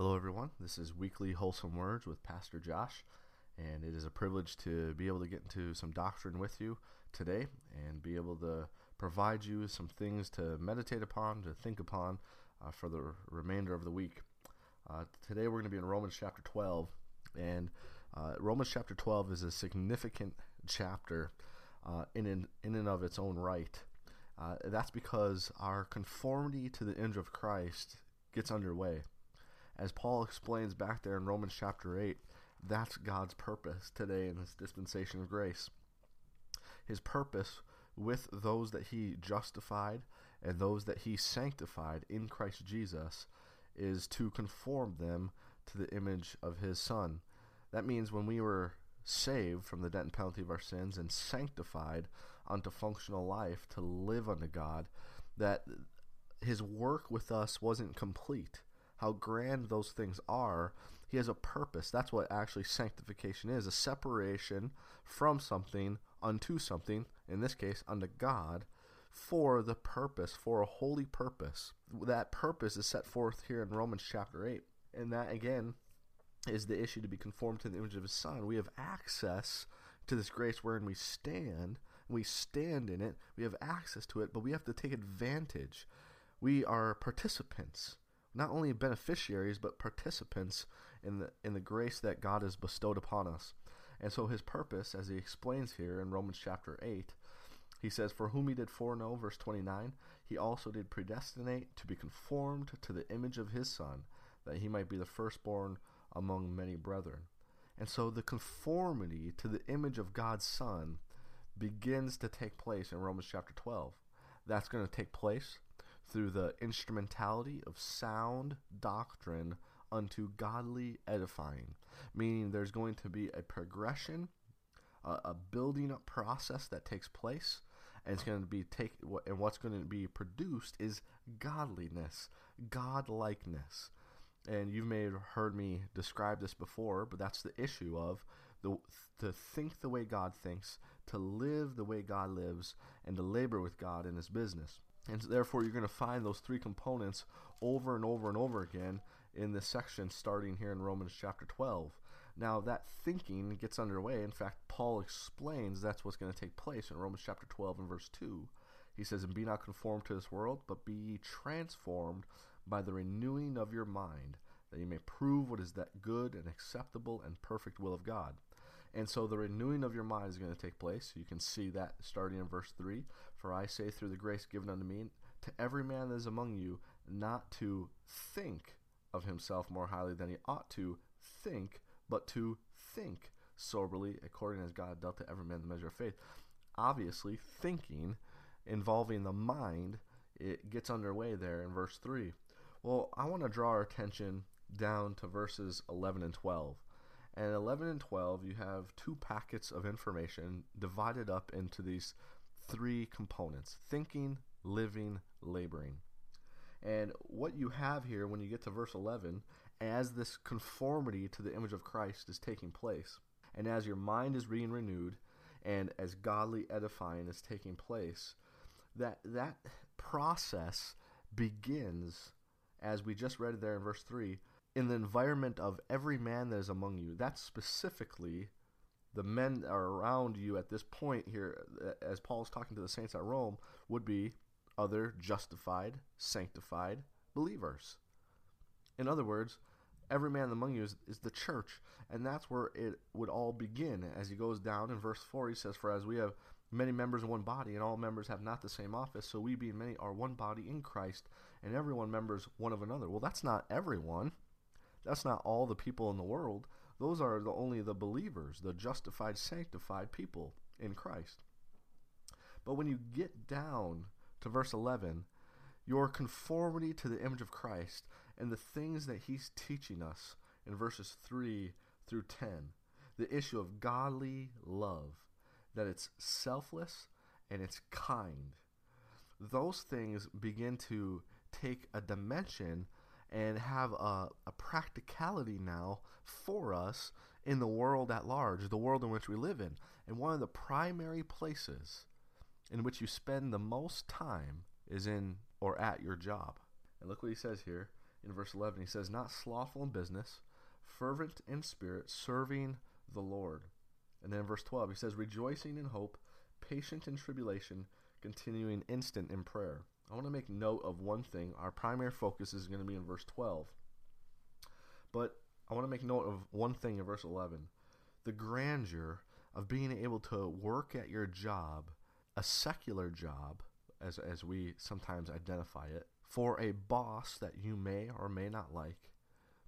Hello, everyone. This is Weekly Wholesome Words with Pastor Josh, and it is a privilege to be able to get into some doctrine with you today and be able to provide you some things to meditate upon, to think upon uh, for the remainder of the week. Uh, today, we're going to be in Romans chapter 12, and uh, Romans chapter 12 is a significant chapter uh, in, in, in and of its own right. Uh, that's because our conformity to the image of Christ gets underway as Paul explains back there in Romans chapter 8, that's God's purpose today in this dispensation of grace. His purpose with those that he justified and those that he sanctified in Christ Jesus is to conform them to the image of his Son. That means when we were saved from the debt and penalty of our sins and sanctified unto functional life to live unto God, that his work with us wasn't complete how grand those things are, he has a purpose. That's what actually sanctification is a separation from something unto something, in this case, unto God, for the purpose, for a holy purpose. That purpose is set forth here in Romans chapter 8. And that, again, is the issue to be conformed to the image of his Son. We have access to this grace wherein we stand. We stand in it. We have access to it, but we have to take advantage. We are participants not only beneficiaries but participants in the in the grace that God has bestowed upon us. And so his purpose, as he explains here in Romans chapter 8, he says, For whom he did foreknow, verse 29, he also did predestinate to be conformed to the image of his Son, that he might be the firstborn among many brethren. And so the conformity to the image of God's Son begins to take place in Romans chapter 12. That's going to take place through the instrumentality of sound doctrine unto godly edifying. Meaning there's going to be a progression, a, building up process that takes place, and it's going to be take and what's going to be produced is godliness, godlikeness. And you may have heard me describe this before, but that's the issue of the to think the way God thinks, to live the way God lives, and to labor with God in His business. And therefore, you're going to find those three components over and over and over again in this section, starting here in Romans chapter 12. Now, that thinking gets underway. In fact, Paul explains that's what's going to take place in Romans chapter 12 and verse 2. He says, And be not conformed to this world, but be ye transformed by the renewing of your mind, that ye may prove what is that good and acceptable and perfect will of God. And so the renewing of your mind is going to take place. You can see that starting in verse 3. For I say, through the grace given unto me, to every man that is among you, not to think of himself more highly than he ought to think, but to think soberly, according as God dealt to every man the measure of faith. Obviously, thinking involving the mind, it gets underway there in verse 3. Well, I want to draw our attention down to verses 11 and 12. And 11 and 12, you have two packets of information divided up into these three components thinking, living, laboring. And what you have here when you get to verse 11, as this conformity to the image of Christ is taking place, and as your mind is being renewed, and as godly edifying is taking place, that that process begins, as we just read there in verse 3, in the environment of every man that is among you. That's specifically the men that are around you at this point here, as Paul's talking to the saints at Rome, would be other justified, sanctified believers. In other words, every man among you is, is, the church. And that's where it would all begin. As he goes down in verse 4, he says, For as we have many members in one body, and all members have not the same office, so we being many are one body in Christ, and everyone members one of another. Well, that's not everyone. That's not all the people in the world. Those are the, only the believers, the justified, sanctified people in Christ. But when you get down to verse 11, your conformity to the image of Christ and the things that he's teaching us in verses 3 through 10, the issue of godly love, that it's selfless and it's kind. Those things begin to take a dimension and have a, a practicality now for us in the world at large, the world in which we live in. And one of the primary places in which you spend the most time is in or at your job. And look what he says here in verse 11. He says, Not slothful in business, fervent in spirit, serving the Lord. And then in verse 12, he says, Rejoicing in hope, patient in tribulation, continuing instant in prayer. I want to make note of one thing. Our primary focus is going to be in verse 12. But I want to make note of one thing in verse 11 the grandeur of being able to work at your job, a secular job, as, as we sometimes identify it, for a boss that you may or may not like,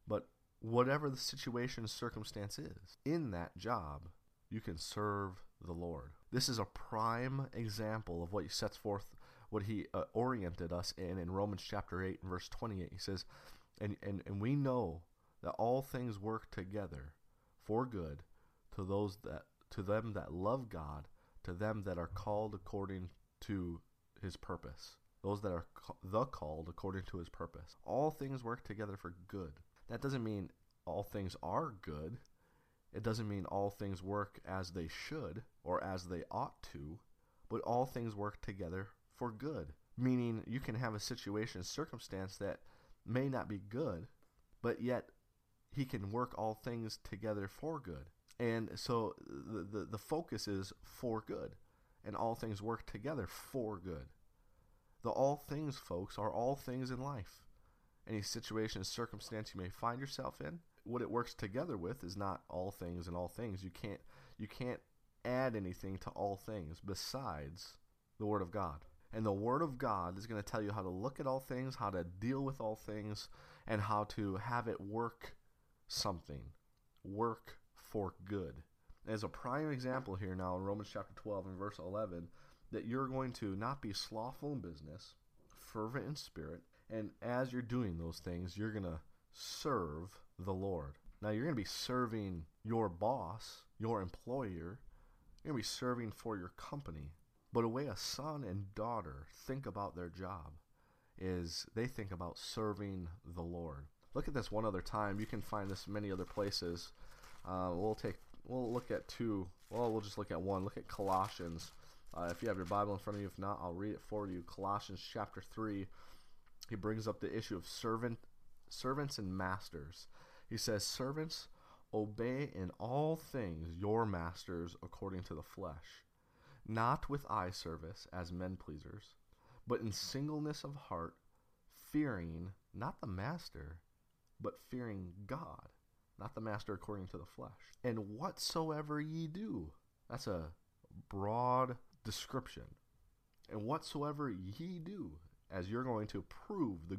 but whatever the situation circumstance is, in that job, you can serve the Lord. This is a prime example of what he sets forth, what he uh, oriented us in in Romans chapter 8 and verse 28. He says, and, and, and we know that all things work together for good to those that to them that love God, to them that are called according to his purpose. Those that are the called according to his purpose. All things work together for good. That doesn't mean all things are good. It doesn't mean all things work as they should or as they ought to, but all things work together for good. Meaning you can have a situation, circumstance that may not be good, but yet he can work all things together for good. And so the, the, the focus is for good, and all things work together for good. The all things, folks, are all things in life. Any situation, circumstance you may find yourself in, what it works together with is not all things and all things. You can't you can't add anything to all things besides the Word of God. And the Word of God is going to tell you how to look at all things, how to deal with all things, and how to have it work something. Work for good. As a prime example here now in Romans chapter 12 and verse 11, that you're going to not be slothful in business, fervent in spirit, and as you're doing those things, you're going to serve the Lord. Now, you're going to be serving your boss, your employer, you're going to be serving for your company. But a way a son and daughter think about their job is they think about serving the Lord. Look at this one other time. You can find this many other places. Uh, we'll take we'll look at two. Well, we'll just look at one. Look at Colossians. Uh, if you have your Bible in front of you, if not, I'll read it for you. Colossians chapter three. He brings up the issue of servant, servants and masters. He says, "Servants, obey in all things your masters according to the flesh, not with eye service as men pleasers, but in singleness of heart, fearing not the master, but fearing God." not the master according to the flesh. And whatsoever ye do, that's a broad description. And whatsoever ye do, as you're going to prove the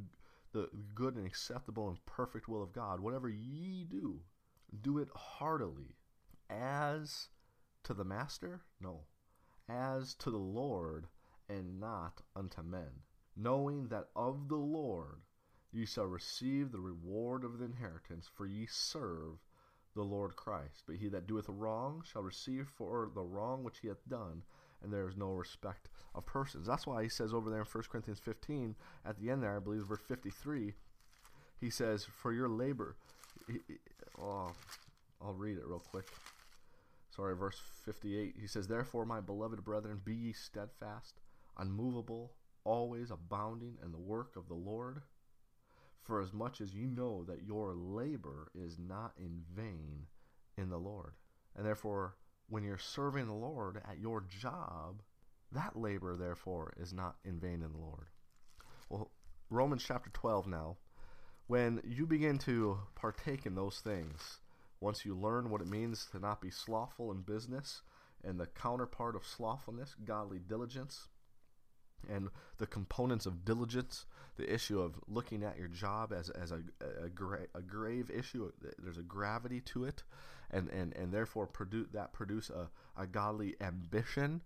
the good and acceptable and perfect will of God, whatever ye do, do it heartily, as to the master, no, as to the Lord, and not unto men, knowing that of the Lord ye shall receive the reward of the inheritance, for ye serve the Lord Christ. But he that doeth wrong shall receive for the wrong which he hath done, and there is no respect of persons. That's why he says over there in 1 Corinthians 15, at the end there, I believe, verse 53, he says, For your labor. He, oh, I'll read it real quick. Sorry, verse 58. He says, Therefore, my beloved brethren, be ye steadfast, unmovable, always abounding in the work of the Lord for as much as you know that your labor is not in vain in the Lord. And therefore, when you're serving the Lord at your job, that labor, therefore, is not in vain in the Lord. Well, Romans chapter 12 now, when you begin to partake in those things, once you learn what it means to not be slothful in business, and the counterpart of slothfulness, godly diligence, and the components of diligence, the issue of looking at your job as, as a, a, gra- a grave issue. There's a gravity to it, and, and, and therefore produce, that produce a, a godly ambition,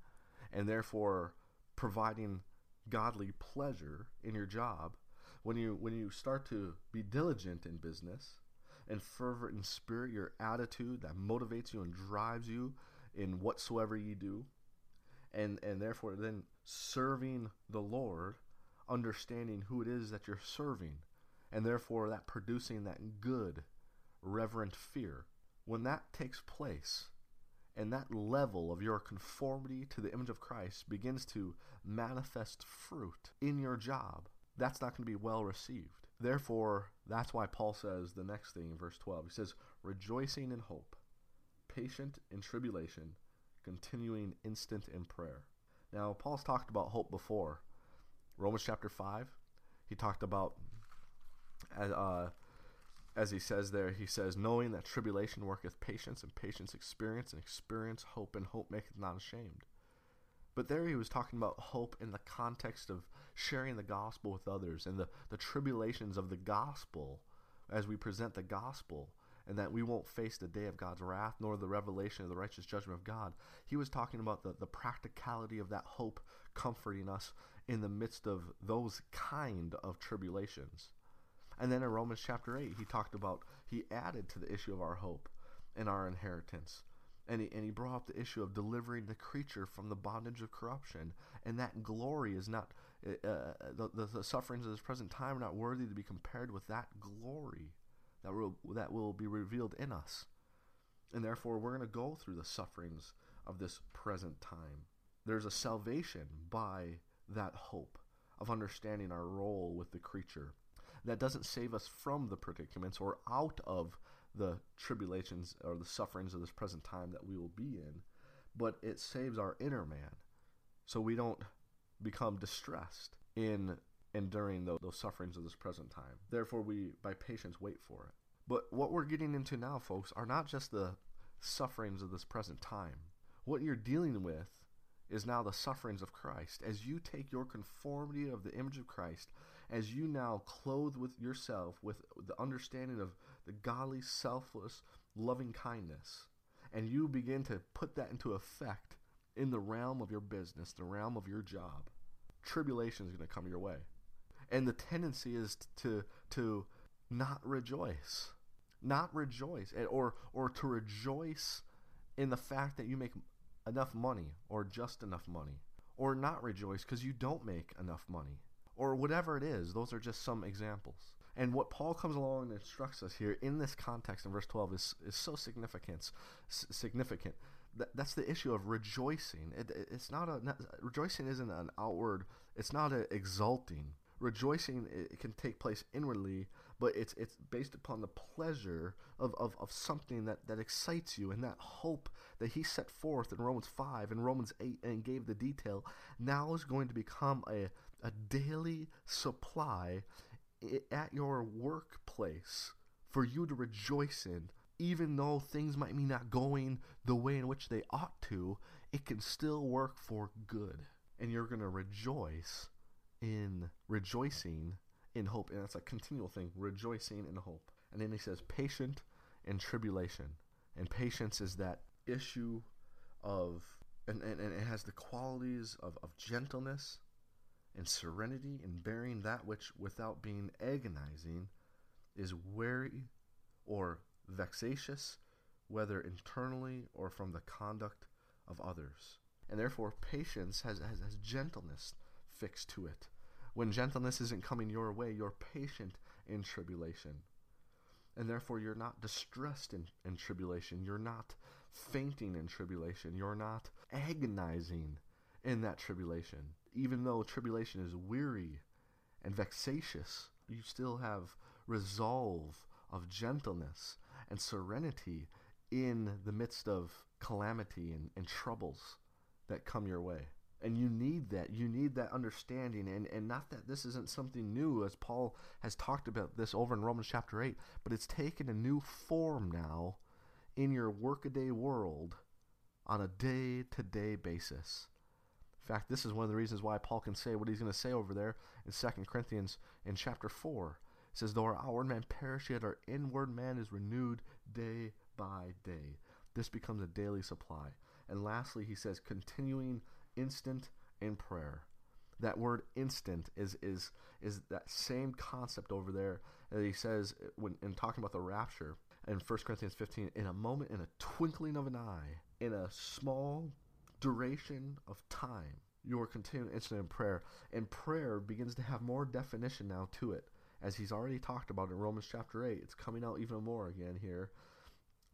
and therefore providing godly pleasure in your job. When you when you start to be diligent in business and fervent in spirit, your attitude that motivates you and drives you in whatsoever you do, and and therefore then serving the Lord, understanding who it is that you're serving, and therefore that producing that good, reverent fear. When that takes place, and that level of your conformity to the image of Christ begins to manifest fruit in your job, that's not going to be well received. Therefore, that's why Paul says the next thing in verse 12. He says, rejoicing in hope, patient in tribulation, continuing instant in prayer. Now, Paul's talked about hope before. Romans chapter 5, he talked about, uh, as he says there, he says, knowing that tribulation worketh patience, and patience experience, and experience hope, and hope maketh not ashamed. But there he was talking about hope in the context of sharing the gospel with others and the, the tribulations of the gospel as we present the gospel and that we won't face the day of God's wrath nor the revelation of the righteous judgment of God. He was talking about the, the practicality of that hope comforting us in the midst of those kind of tribulations. And then in Romans chapter 8, he talked about, he added to the issue of our hope and our inheritance and he, and he brought up the issue of delivering the creature from the bondage of corruption. And that glory is not uh, uh, the, the, the, sufferings of this present time are not worthy to be compared with that glory that will, that will be revealed in us. And therefore we're going to go through the sufferings of this present time. There's a salvation by that hope of understanding our role with the creature that doesn't save us from the predicaments or out of the tribulations or the sufferings of this present time that we will be in, but it saves our inner man so we don't become distressed in enduring those, those sufferings of this present time. Therefore, we, by patience, wait for it. But what we're getting into now, folks, are not just the sufferings of this present time. What you're dealing with is now the sufferings of Christ. As you take your conformity of the image of Christ, as you now clothe with yourself with the understanding of the godly, selfless, loving kindness, and you begin to put that into effect in the realm of your business, the realm of your job, tribulation is going to come your way. And the tendency is to to not rejoice. Not rejoice or or to rejoice in the fact that you make enough money or just enough money or not rejoice because you don't make enough money or whatever it is. Those are just some examples. And what Paul comes along and instructs us here in this context in verse 12 is, is so significant. significant. That, that's the issue of rejoicing. It, it's not a not, rejoicing isn't an outward. It's not a exulting. Rejoicing it can take place inwardly, but it's it's based upon the pleasure of, of, of something that, that excites you and that hope that he set forth in Romans 5 and Romans 8 and gave the detail now is going to become a, a daily supply at your workplace for you to rejoice in. Even though things might be not going the way in which they ought to, it can still work for good. And you're going to rejoice in rejoicing in hope. And that's a continual thing rejoicing in hope. And then he says, patient in tribulation. And patience is that issue of, and, and, and it has the qualities of, of gentleness and serenity in bearing that which, without being agonizing, is weary or vexatious, whether internally or from the conduct of others. And therefore, patience has, has, has gentleness fixed to it. When gentleness isn't coming your way, you're patient in tribulation. And therefore, you're not distressed in, in tribulation. You're not fainting in tribulation. You're not agonizing in that tribulation even though tribulation is weary and vexatious, you still have resolve of gentleness and serenity in the midst of calamity and, and troubles that come your way. And you need that. You need that understanding. And, and not that this isn't something new, as Paul has talked about this over in Romans chapter 8, but it's taken a new form now in your workaday world on a day to day basis. In fact, this is one of the reasons why Paul can say what he's going to say over there in 2 Corinthians in chapter 4. It says, Though our outward man perish, yet our inward man is renewed day by day. This becomes a daily supply. And lastly, he says, continuing instant in prayer. That word instant is is is that same concept over there that he says when in talking about the rapture in 1 Corinthians 15, in a moment, in a twinkling of an eye, in a small duration of time. You are continuing instant in prayer. And prayer begins to have more definition now to it. As he's already talked about in Romans chapter 8. It's coming out even more again here.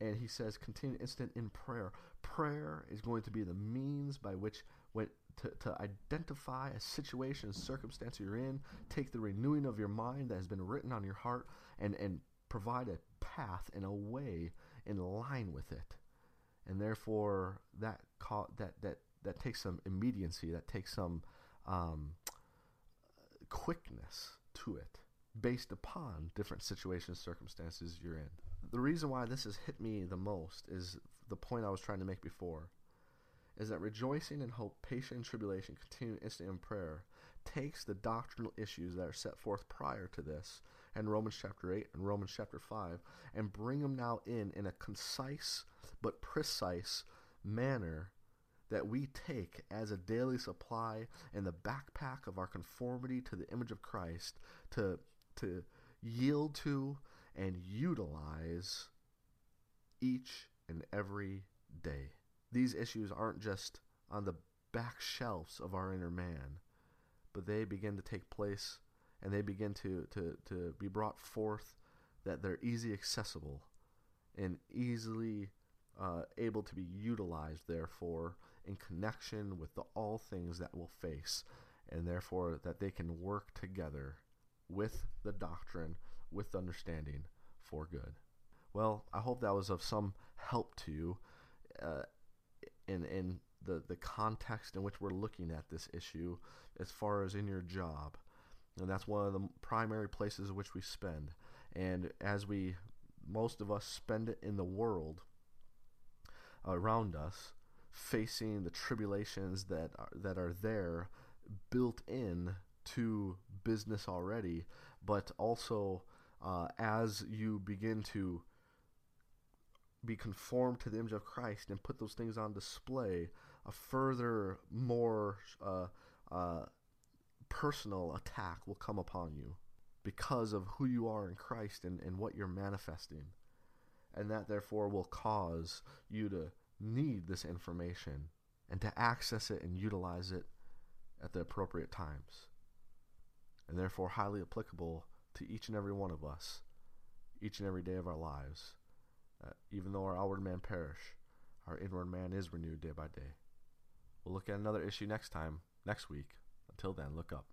And he says, continue instant in prayer. Prayer is going to be the means by which when to, to identify a situation, circumstance you're in, take the renewing of your mind that has been written on your heart, and, and provide a path and a way in line with it. And therefore, that that that that takes some immediacy, that takes some um, quickness to it, based upon different situations, circumstances you're in. The reason why this has hit me the most is the point I was trying to make before is that rejoicing in hope, patient in tribulation, continuing instant in prayer takes the doctrinal issues that are set forth prior to this in Romans chapter 8 and Romans chapter 5 and bring them now in in a concise but precise manner that we take as a daily supply in the backpack of our conformity to the image of Christ to to yield to and utilize each and every day. These issues aren't just on the back shelves of our inner man, but they begin to take place and they begin to, to, to be brought forth that they're easy accessible and easily uh, able to be utilized, therefore, in connection with the all things that we'll face, and therefore that they can work together with the doctrine, with understanding for good. Well, I hope that was of some help to you. Uh, in in the the context in which we're looking at this issue as far as in your job and that's one of the primary places in which we spend. And as we most of us spend it in the world around us facing the tribulations that are, that are there built in to business already but also uh, as you begin to be conformed to the image of Christ and put those things on display, a further, more uh, uh, personal attack will come upon you because of who you are in Christ and, and what you're manifesting. And that therefore will cause you to need this information and to access it and utilize it at the appropriate times. And therefore, highly applicable to each and every one of us, each and every day of our lives. Uh, even though our outward man perish, our inward man is renewed day by day. We'll look at another issue next time, next week. Until then, look up.